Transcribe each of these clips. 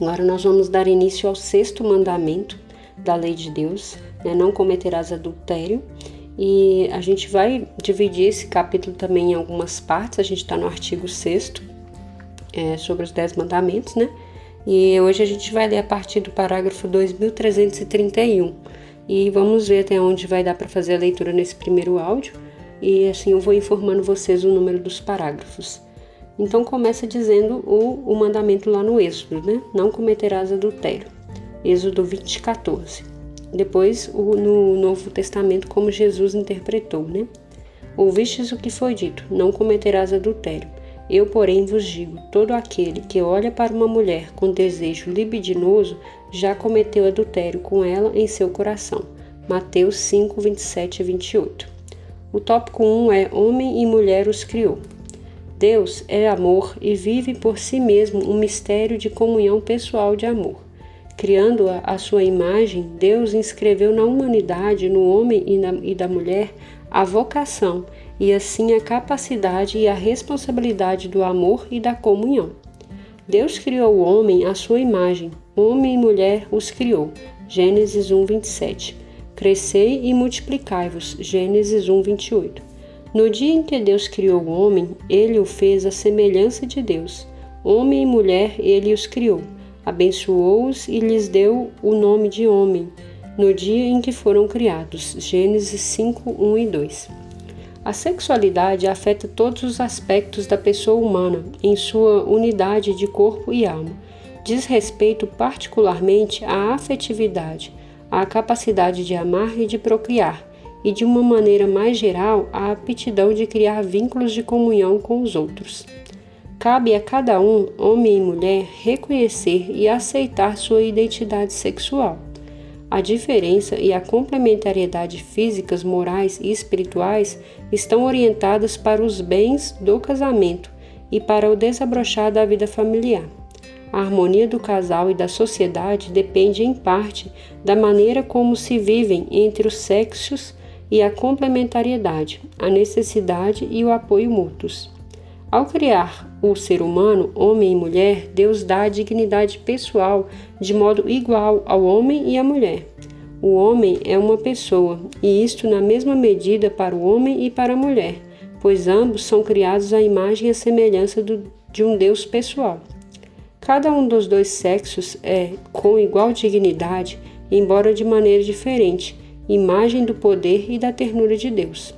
Agora nós vamos dar início ao sexto mandamento da lei de Deus, né? não cometerás adultério. E a gente vai dividir esse capítulo também em algumas partes. A gente está no artigo 6 é, sobre os dez mandamentos, né? E hoje a gente vai ler a partir do parágrafo 2331. E vamos ver até onde vai dar para fazer a leitura nesse primeiro áudio. E assim eu vou informando vocês o número dos parágrafos. Então começa dizendo o, o mandamento lá no Êxodo, né? Não cometerás adultério. Êxodo 20, 14. Depois o, no Novo Testamento, como Jesus interpretou, né? Ouvistes o que foi dito: Não cometerás adultério. Eu, porém, vos digo: todo aquele que olha para uma mulher com desejo libidinoso já cometeu adultério com ela em seu coração. Mateus 5, 27 e 28. O tópico 1 é Homem e mulher os criou. Deus é amor e vive por si mesmo um mistério de comunhão pessoal de amor. Criando-a à sua imagem, Deus inscreveu na humanidade, no homem e, na, e da mulher, a vocação e assim a capacidade e a responsabilidade do amor e da comunhão. Deus criou o homem à sua imagem, homem e mulher os criou. Gênesis 1, 27. Crescei e multiplicai-vos. Gênesis 1, 28. No dia em que Deus criou o homem, ele o fez à semelhança de Deus. Homem e mulher ele os criou. Abençoou-os e lhes deu o nome de homem, no dia em que foram criados. Gênesis 5, 1 e 2. A sexualidade afeta todos os aspectos da pessoa humana, em sua unidade de corpo e alma. Diz respeito particularmente à afetividade, à capacidade de amar e de procriar, e, de uma maneira mais geral, a aptidão de criar vínculos de comunhão com os outros. Cabe a cada um, homem e mulher, reconhecer e aceitar sua identidade sexual. A diferença e a complementariedade físicas, morais e espirituais estão orientadas para os bens do casamento e para o desabrochar da vida familiar. A harmonia do casal e da sociedade depende, em parte, da maneira como se vivem entre os sexos e a complementariedade, a necessidade e o apoio mútuos. Ao criar o ser humano, homem e mulher, Deus dá a dignidade pessoal de modo igual ao homem e à mulher. O homem é uma pessoa, e isto na mesma medida para o homem e para a mulher, pois ambos são criados à imagem e semelhança do, de um Deus pessoal. Cada um dos dois sexos é, com igual dignidade, embora de maneira diferente, imagem do poder e da ternura de Deus.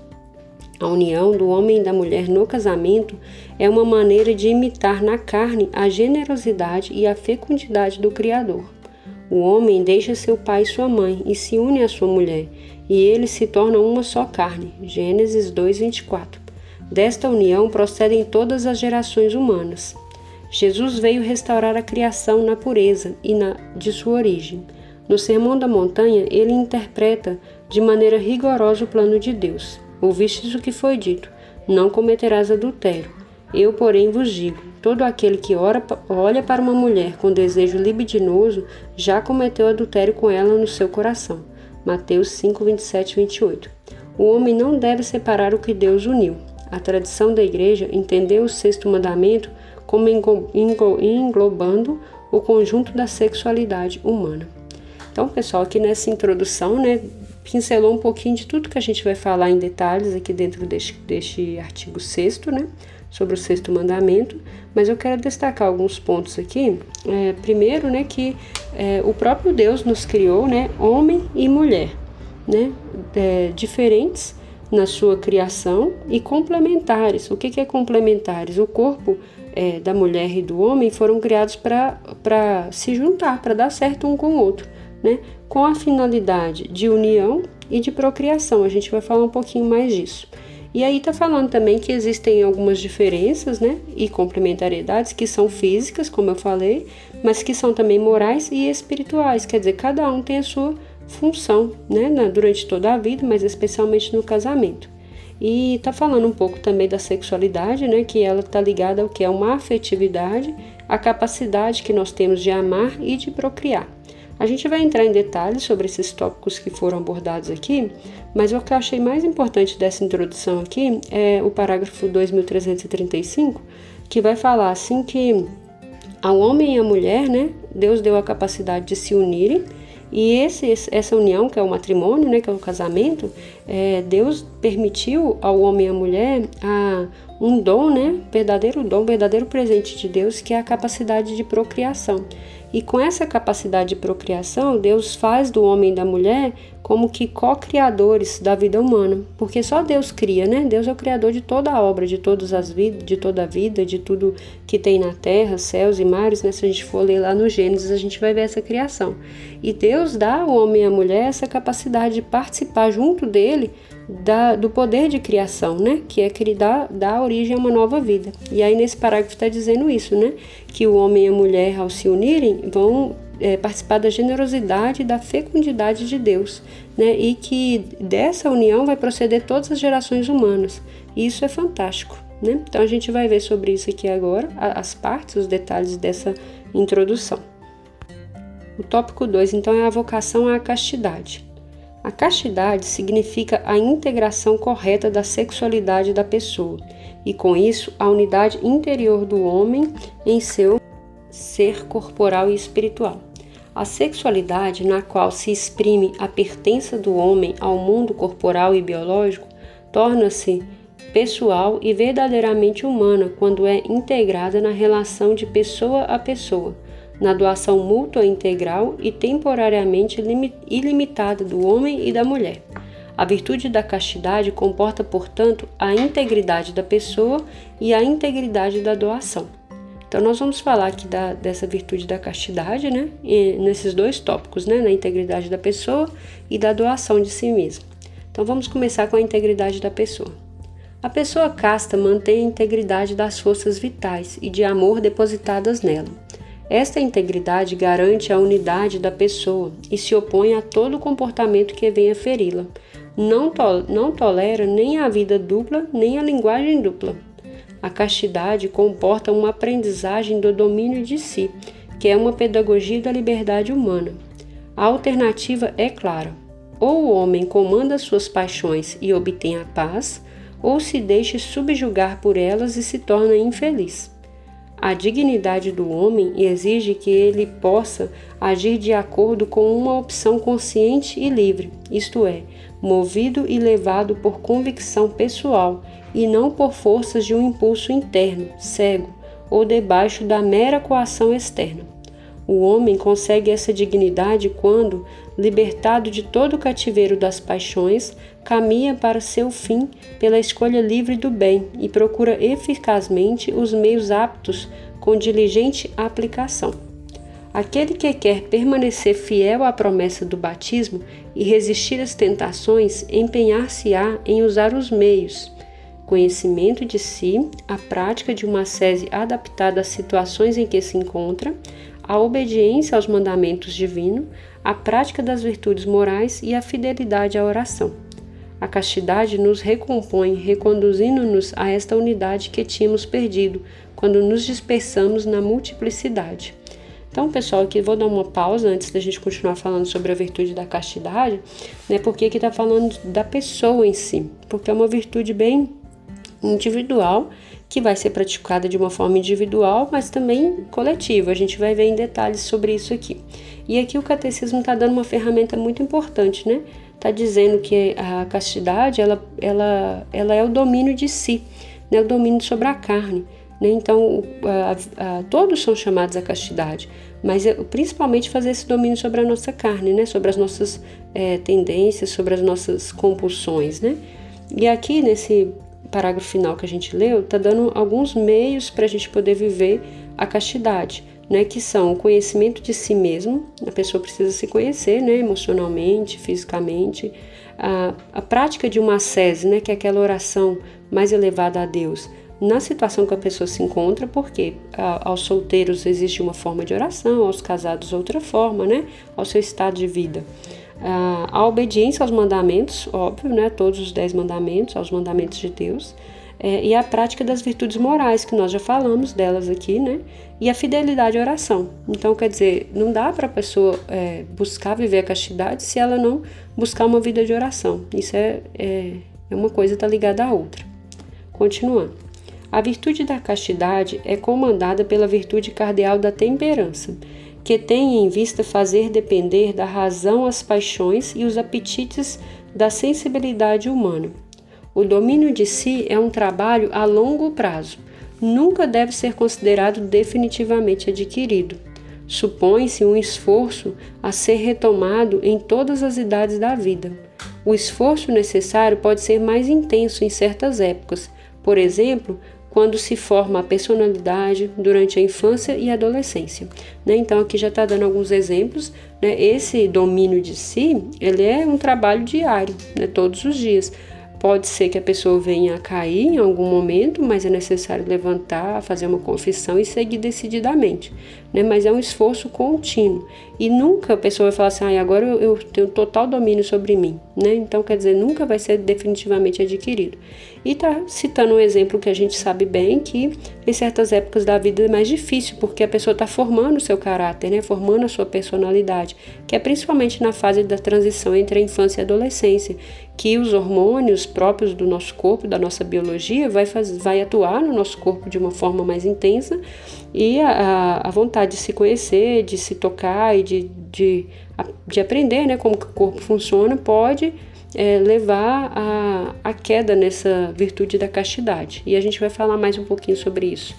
A união do homem e da mulher no casamento é uma maneira de imitar na carne a generosidade e a fecundidade do Criador. O homem deixa seu pai e sua mãe e se une à sua mulher, e eles se tornam uma só carne. Gênesis 2:24. Desta união procedem todas as gerações humanas. Jesus veio restaurar a criação na pureza e na de sua origem. No Sermão da Montanha, ele interpreta de maneira rigorosa o plano de Deus. Ouvistes o que foi dito: Não cometerás adultério. Eu, porém, vos digo: todo aquele que ora, olha para uma mulher com desejo libidinoso já cometeu adultério com ela no seu coração. Mateus 5, 27 28. O homem não deve separar o que Deus uniu. A tradição da Igreja entendeu o sexto mandamento como englobando o conjunto da sexualidade humana. Então, pessoal, aqui nessa introdução, né, pincelou um pouquinho de tudo que a gente vai falar em detalhes aqui dentro deste, deste artigo 6 né, sobre o sexto mandamento, mas eu quero destacar alguns pontos aqui. É, primeiro, né, que é, o próprio Deus nos criou, né, homem e mulher, né, é, diferentes na sua criação e complementares. O que, que é complementares? O corpo é, da mulher e do homem foram criados para se juntar, para dar certo um com o outro né, com a finalidade de união e de procriação. A gente vai falar um pouquinho mais disso. E aí está falando também que existem algumas diferenças, né, e complementariedades que são físicas, como eu falei, mas que são também morais e espirituais. Quer dizer, cada um tem a sua função, né, durante toda a vida, mas especialmente no casamento. E está falando um pouco também da sexualidade, né, que ela está ligada ao que é uma afetividade, a capacidade que nós temos de amar e de procriar. A gente vai entrar em detalhes sobre esses tópicos que foram abordados aqui, mas o que eu achei mais importante dessa introdução aqui é o parágrafo 2335, que vai falar assim que ao homem e à mulher, né, Deus deu a capacidade de se unirem e esse, essa união, que é o matrimônio, né, que é o casamento, é, Deus permitiu ao homem e à mulher a, um dom, né, verdadeiro dom, verdadeiro presente de Deus, que é a capacidade de procriação. E com essa capacidade de procriação, Deus faz do homem e da mulher como que co-criadores da vida humana, porque só Deus cria, né? Deus é o criador de toda a obra, de todas as vidas, de toda a vida, de tudo que tem na terra, céus e mares, né? Se a gente for ler lá no Gênesis, a gente vai ver essa criação. E Deus dá ao homem e à mulher essa capacidade de participar junto dele da, do poder de criação, né? Que é que dá, dá origem a uma nova vida. E aí nesse parágrafo está dizendo isso, né? Que o homem e a mulher, ao se unirem, vão é, participar da generosidade e da fecundidade de Deus, né? E que dessa união vai proceder todas as gerações humanas. E isso é fantástico, né? Então a gente vai ver sobre isso aqui agora, as partes, os detalhes dessa introdução. O tópico 2, então, é a vocação à castidade. A castidade significa a integração correta da sexualidade da pessoa e, com isso, a unidade interior do homem em seu ser corporal e espiritual. A sexualidade, na qual se exprime a pertença do homem ao mundo corporal e biológico, torna-se pessoal e verdadeiramente humana quando é integrada na relação de pessoa a pessoa na doação mútua integral e temporariamente ilimitada do homem e da mulher. A virtude da castidade comporta, portanto, a integridade da pessoa e a integridade da doação. Então, nós vamos falar aqui da, dessa virtude da castidade, né? E nesses dois tópicos, né? Na integridade da pessoa e da doação de si mesma. Então, vamos começar com a integridade da pessoa. A pessoa casta mantém a integridade das forças vitais e de amor depositadas nela. Esta integridade garante a unidade da pessoa e se opõe a todo comportamento que venha feri-la. Não, to não tolera nem a vida dupla, nem a linguagem dupla. A castidade comporta uma aprendizagem do domínio de si, que é uma pedagogia da liberdade humana. A alternativa é clara: ou o homem comanda suas paixões e obtém a paz, ou se deixa subjugar por elas e se torna infeliz. A dignidade do homem exige que ele possa agir de acordo com uma opção consciente e livre, isto é, movido e levado por convicção pessoal e não por forças de um impulso interno, cego ou debaixo da mera coação externa. O homem consegue essa dignidade quando, libertado de todo o cativeiro das paixões, caminha para seu fim pela escolha livre do bem e procura eficazmente os meios aptos com diligente aplicação. Aquele que quer permanecer fiel à promessa do batismo e resistir às tentações, empenhar-se-á em usar os meios, conhecimento de si, a prática de uma sese adaptada às situações em que se encontra, a obediência aos mandamentos divinos, a prática das virtudes morais e a fidelidade à oração. A castidade nos recompõe, reconduzindo-nos a esta unidade que tínhamos perdido quando nos dispersamos na multiplicidade. Então, pessoal, aqui vou dar uma pausa antes da gente continuar falando sobre a virtude da castidade, né? Porque aqui está falando da pessoa em si, porque é uma virtude bem individual que vai ser praticada de uma forma individual, mas também coletiva. A gente vai ver em detalhes sobre isso aqui. E aqui o catecismo está dando uma ferramenta muito importante, né? Está dizendo que a castidade ela, ela, ela é o domínio de si, né? o domínio sobre a carne. Né? Então, a, a, todos são chamados à castidade, mas é, principalmente fazer esse domínio sobre a nossa carne, né? sobre as nossas é, tendências, sobre as nossas compulsões. Né? E aqui nesse parágrafo final que a gente leu, está dando alguns meios para a gente poder viver a castidade, né? Que são o conhecimento de si mesmo, a pessoa precisa se conhecer, né? Emocionalmente, fisicamente, a, a prática de uma sese, né, que é aquela oração mais elevada a Deus, na situação que a pessoa se encontra, porque aos solteiros existe uma forma de oração, aos casados outra forma, né, ao seu estado de vida. A, a obediência aos mandamentos, óbvio, né, todos os dez mandamentos, aos mandamentos de Deus, é, e a prática das virtudes morais, que nós já falamos delas aqui, né? E a fidelidade à oração. Então, quer dizer, não dá para a pessoa é, buscar viver a castidade se ela não buscar uma vida de oração. Isso é, é, é uma coisa está ligada à outra. Continuando. A virtude da castidade é comandada pela virtude cardeal da temperança, que tem em vista fazer depender da razão as paixões e os apetites da sensibilidade humana o domínio de si é um trabalho a longo prazo, nunca deve ser considerado definitivamente adquirido. Supõe-se um esforço a ser retomado em todas as idades da vida. O esforço necessário pode ser mais intenso em certas épocas, por exemplo, quando se forma a personalidade durante a infância e a adolescência. Né? Então aqui já está dando alguns exemplos. Né? Esse domínio de si, ele é um trabalho diário, né? todos os dias. Pode ser que a pessoa venha a cair em algum momento, mas é necessário levantar, fazer uma confissão e seguir decididamente. Né? Mas é um esforço contínuo. E nunca a pessoa vai falar assim, ah, agora eu, tenho total domínio sobre mim. Né? Então, quer dizer, nunca vai ser definitivamente adquirido. E está citando um exemplo que a gente sabe bem que em certas épocas da vida é mais difícil, porque a pessoa está formando o seu caráter, né? formando a sua personalidade, que é principalmente na fase da transição entre a infância e a adolescência, que os hormônios próprios do nosso corpo, da nossa biologia, vai, faz, vai atuar no nosso corpo de uma forma mais intensa e a, a vontade de se conhecer, de se tocar e de, de, de aprender né, como que o corpo funciona pode é, levar a, a queda nessa virtude da castidade. E a gente vai falar mais um pouquinho sobre isso.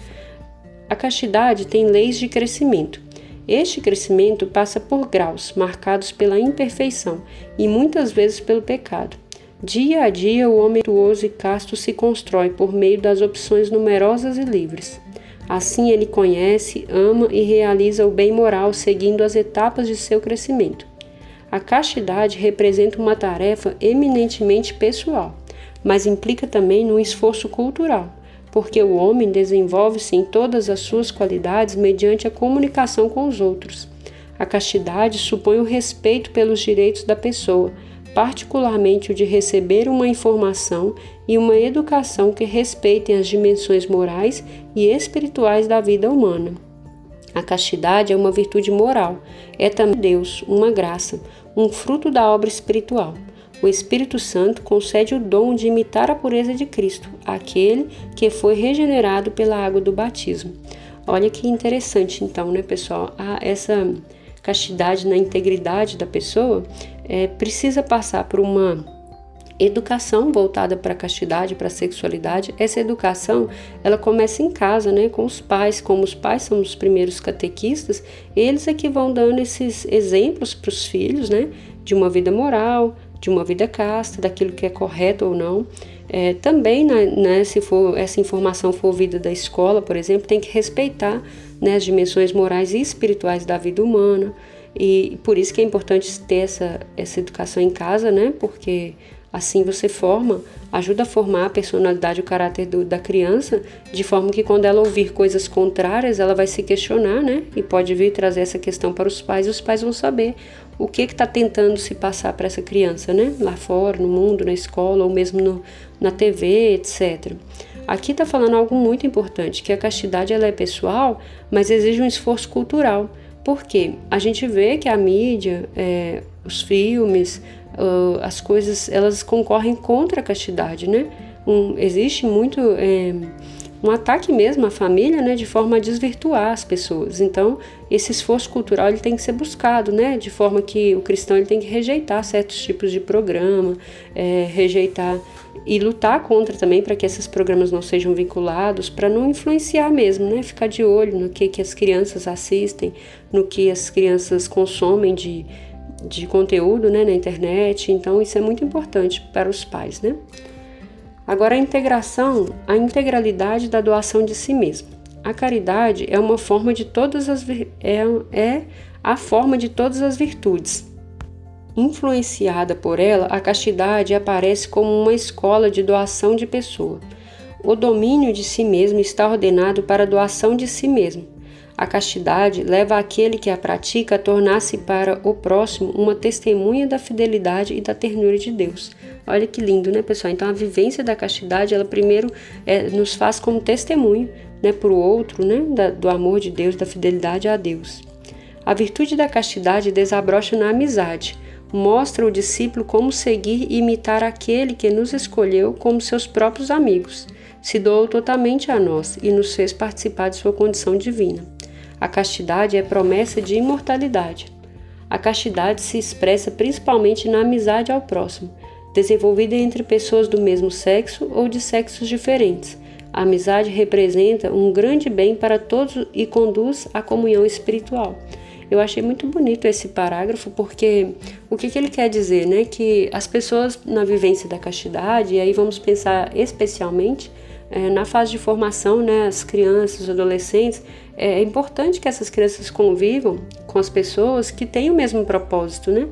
A castidade tem leis de crescimento. Este crescimento passa por graus, marcados pela imperfeição e muitas vezes pelo pecado. Dia a dia, o homem virtuoso e casto se constrói por meio das opções numerosas e livres. Assim, ele conhece, ama e realiza o bem moral seguindo as etapas de seu crescimento. A castidade representa uma tarefa eminentemente pessoal, mas implica também um esforço cultural, porque o homem desenvolve-se em todas as suas qualidades mediante a comunicação com os outros. A castidade supõe o respeito pelos direitos da pessoa, particularmente o de receber uma informação e uma educação que respeitem as dimensões morais e espirituais da vida humana. A castidade é uma virtude moral, é também Deus, uma graça, um fruto da obra espiritual. O Espírito Santo concede o dom de imitar a pureza de Cristo, aquele que foi regenerado pela água do batismo. Olha que interessante, então, né, pessoal? Ah, essa castidade na integridade da pessoa é, precisa passar por uma educação voltada para a castidade, para a sexualidade. Essa educação, ela começa em casa, né, com os pais, como os pais são os primeiros catequistas, eles é que vão dando esses exemplos para os filhos, né, de uma vida moral, de uma vida casta, daquilo que é correto ou não. É, também, né, né, se for essa informação for ouvida da escola, por exemplo, tem que respeitar né, as dimensões morais e espirituais da vida humana. E por isso que é importante ter essa, essa educação em casa, né? Porque Assim você forma, ajuda a formar a personalidade e o caráter do, da criança, de forma que quando ela ouvir coisas contrárias, ela vai se questionar, né? E pode vir trazer essa questão para os pais, e os pais vão saber o que está tentando se passar para essa criança, né? Lá fora, no mundo, na escola, ou mesmo no, na TV, etc. Aqui está falando algo muito importante, que a castidade ela é pessoal, mas exige um esforço cultural. Por quê? A gente vê que a mídia, é, os filmes, uh, as coisas elas concorrem contra a castidade, né? Um, existe muito é, um ataque mesmo à família, né, de forma a desvirtuar as pessoas. Então, esse esforço cultural ele tem que ser buscado, né, de forma que o cristão ele tem que rejeitar certos tipos de programa, é, rejeitar e lutar contra também para que esses programas não sejam vinculados, para não influenciar mesmo, né, ficar de olho no que que as crianças assistem, no que as crianças consomem de de conteúdo né, na internet, então isso é muito importante para os pais. Né? Agora, a integração, a integralidade da doação de si mesmo. A caridade é uma forma de todas as é, é a forma de todas as virtudes. influenciada por ela, a castidade aparece como uma escola de doação de pessoa. O domínio de si mesmo está ordenado para a doação de si mesmo. A castidade leva aquele que a pratica a tornar-se para o próximo uma testemunha da fidelidade e da ternura de Deus. Olha que lindo, né, pessoal? Então, a vivência da castidade, ela primeiro é, nos faz como testemunho né, para o outro, né, da, do amor de Deus, da fidelidade a Deus. A virtude da castidade desabrocha na amizade. Mostra o discípulo como seguir e imitar aquele que nos escolheu como seus próprios amigos. Se doou totalmente a nós e nos fez participar de sua condição divina. A castidade é promessa de imortalidade. A castidade se expressa principalmente na amizade ao próximo, desenvolvida entre pessoas do mesmo sexo ou de sexos diferentes. A amizade representa um grande bem para todos e conduz à comunhão espiritual. Eu achei muito bonito esse parágrafo porque o que, que ele quer dizer, né? Que as pessoas na vivência da castidade, e aí vamos pensar especialmente é, na fase de formação, né, as crianças, os adolescentes, é importante que essas crianças convivam com as pessoas que têm o mesmo propósito, né?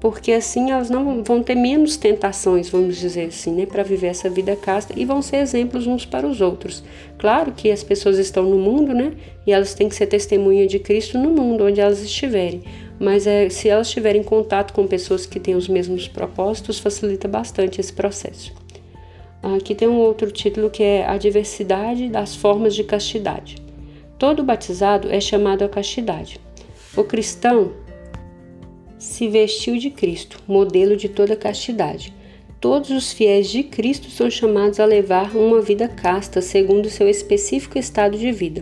porque assim elas não vão ter menos tentações, vamos dizer assim, né, para viver essa vida casta e vão ser exemplos uns para os outros. Claro que as pessoas estão no mundo, né, e elas têm que ser testemunha de Cristo no mundo onde elas estiverem. Mas é, se elas tiverem contato com pessoas que têm os mesmos propósitos, facilita bastante esse processo. Aqui tem um outro título que é A Diversidade das Formas de Castidade. Todo batizado é chamado a castidade. O cristão se vestiu de Cristo, modelo de toda castidade. Todos os fiéis de Cristo são chamados a levar uma vida casta segundo seu específico estado de vida.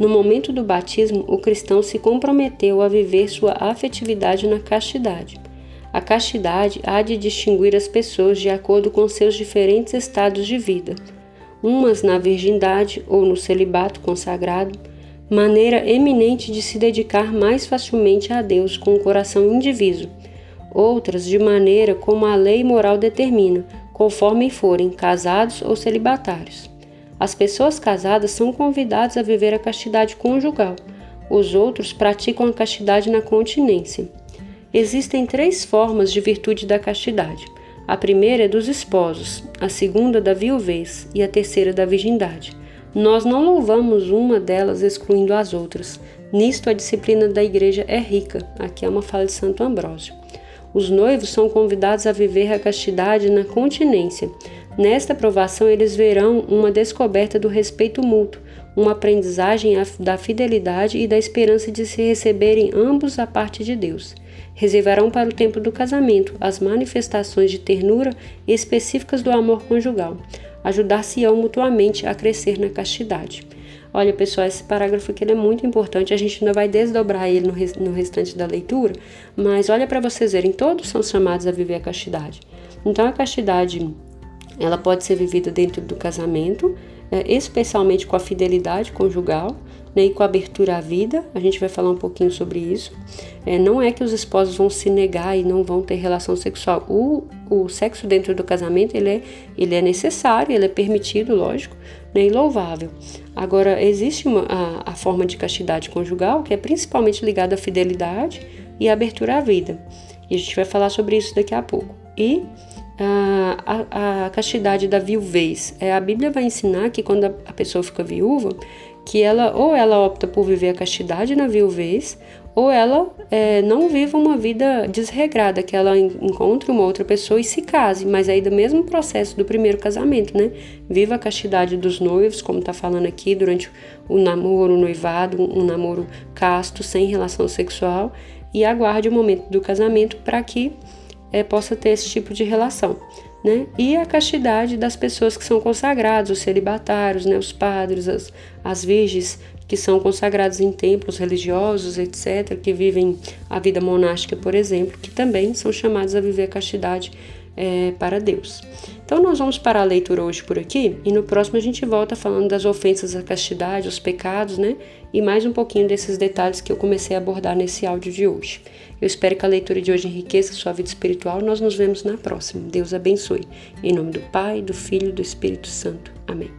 No momento do batismo, o cristão se comprometeu a viver sua afetividade na castidade. A castidade há de distinguir as pessoas de acordo com seus diferentes estados de vida, umas na virgindade ou no celibato consagrado, maneira eminente de se dedicar mais facilmente a Deus com o coração indiviso, outras de maneira como a lei moral determina, conforme forem casados ou celibatários. As pessoas casadas são convidadas a viver a castidade conjugal, os outros praticam a castidade na continência. Existem três formas de virtude da castidade. A primeira é dos esposos, a segunda da viuvez e a terceira da virgindade. Nós não louvamos uma delas excluindo as outras. Nisto a disciplina da igreja é rica. Aqui é uma fala de Santo Ambrósio. Os noivos são convidados a viver a castidade na continência. Nesta provação, eles verão uma descoberta do respeito mútuo, uma aprendizagem da fidelidade e da esperança de se receberem ambos a parte de Deus. Reservarão para o tempo do casamento as manifestações de ternura específicas do amor conjugal ajudar-se-ão mutuamente a crescer na castidade. Olha, pessoal, esse parágrafo aqui é muito importante, a gente ainda vai desdobrar ele no, restante da leitura, mas olha para vocês verem, todos são chamados a viver a castidade. Então, a castidade, ela pode ser vivida dentro do casamento, é, especialmente com a fidelidade conjugal, né, e com a abertura à vida, a gente vai falar um pouquinho sobre isso. É, não é que os esposos vão se negar e não vão ter relação sexual. O, o sexo dentro do casamento ele é, ele é necessário, ele é permitido, lógico, né, e louvável. Agora, existe uma, a, a forma de castidade conjugal que é principalmente ligada à fidelidade e à abertura à vida. E a gente vai falar sobre isso daqui a pouco. E a, a, castidade da viuvez. É, a Bíblia vai ensinar que quando a, pessoa fica viúva, que ela ou ela opta por viver a castidade na viuvez, ou ela é, não viva uma vida desregrada, que ela encontre uma outra pessoa e se case, mas aí do mesmo processo do primeiro casamento, né? Viva a castidade dos noivos, como está falando aqui, durante o namoro, o noivado, um, um namoro casto, sem relação sexual, e aguarde o momento do casamento para que é, possa ter esse tipo de relação né? E a castidade das pessoas que são consagradas, os celibatários, né? Os padres, as, as virgens que são consagrados em templos religiosos, etc., que vivem a vida monástica, por exemplo, que também são chamados a viver a castidade é, para Deus. Então, nós vamos parar a leitura hoje por aqui e no próximo a gente volta falando das ofensas à castidade, os pecados, né? E mais um pouquinho desses detalhes que eu comecei a abordar nesse áudio de hoje. Eu espero que a leitura de hoje enriqueça sua vida espiritual. Nós nos vemos na próxima. Deus abençoe. Em nome do Pai, do Filho e do Espírito Santo. Amém.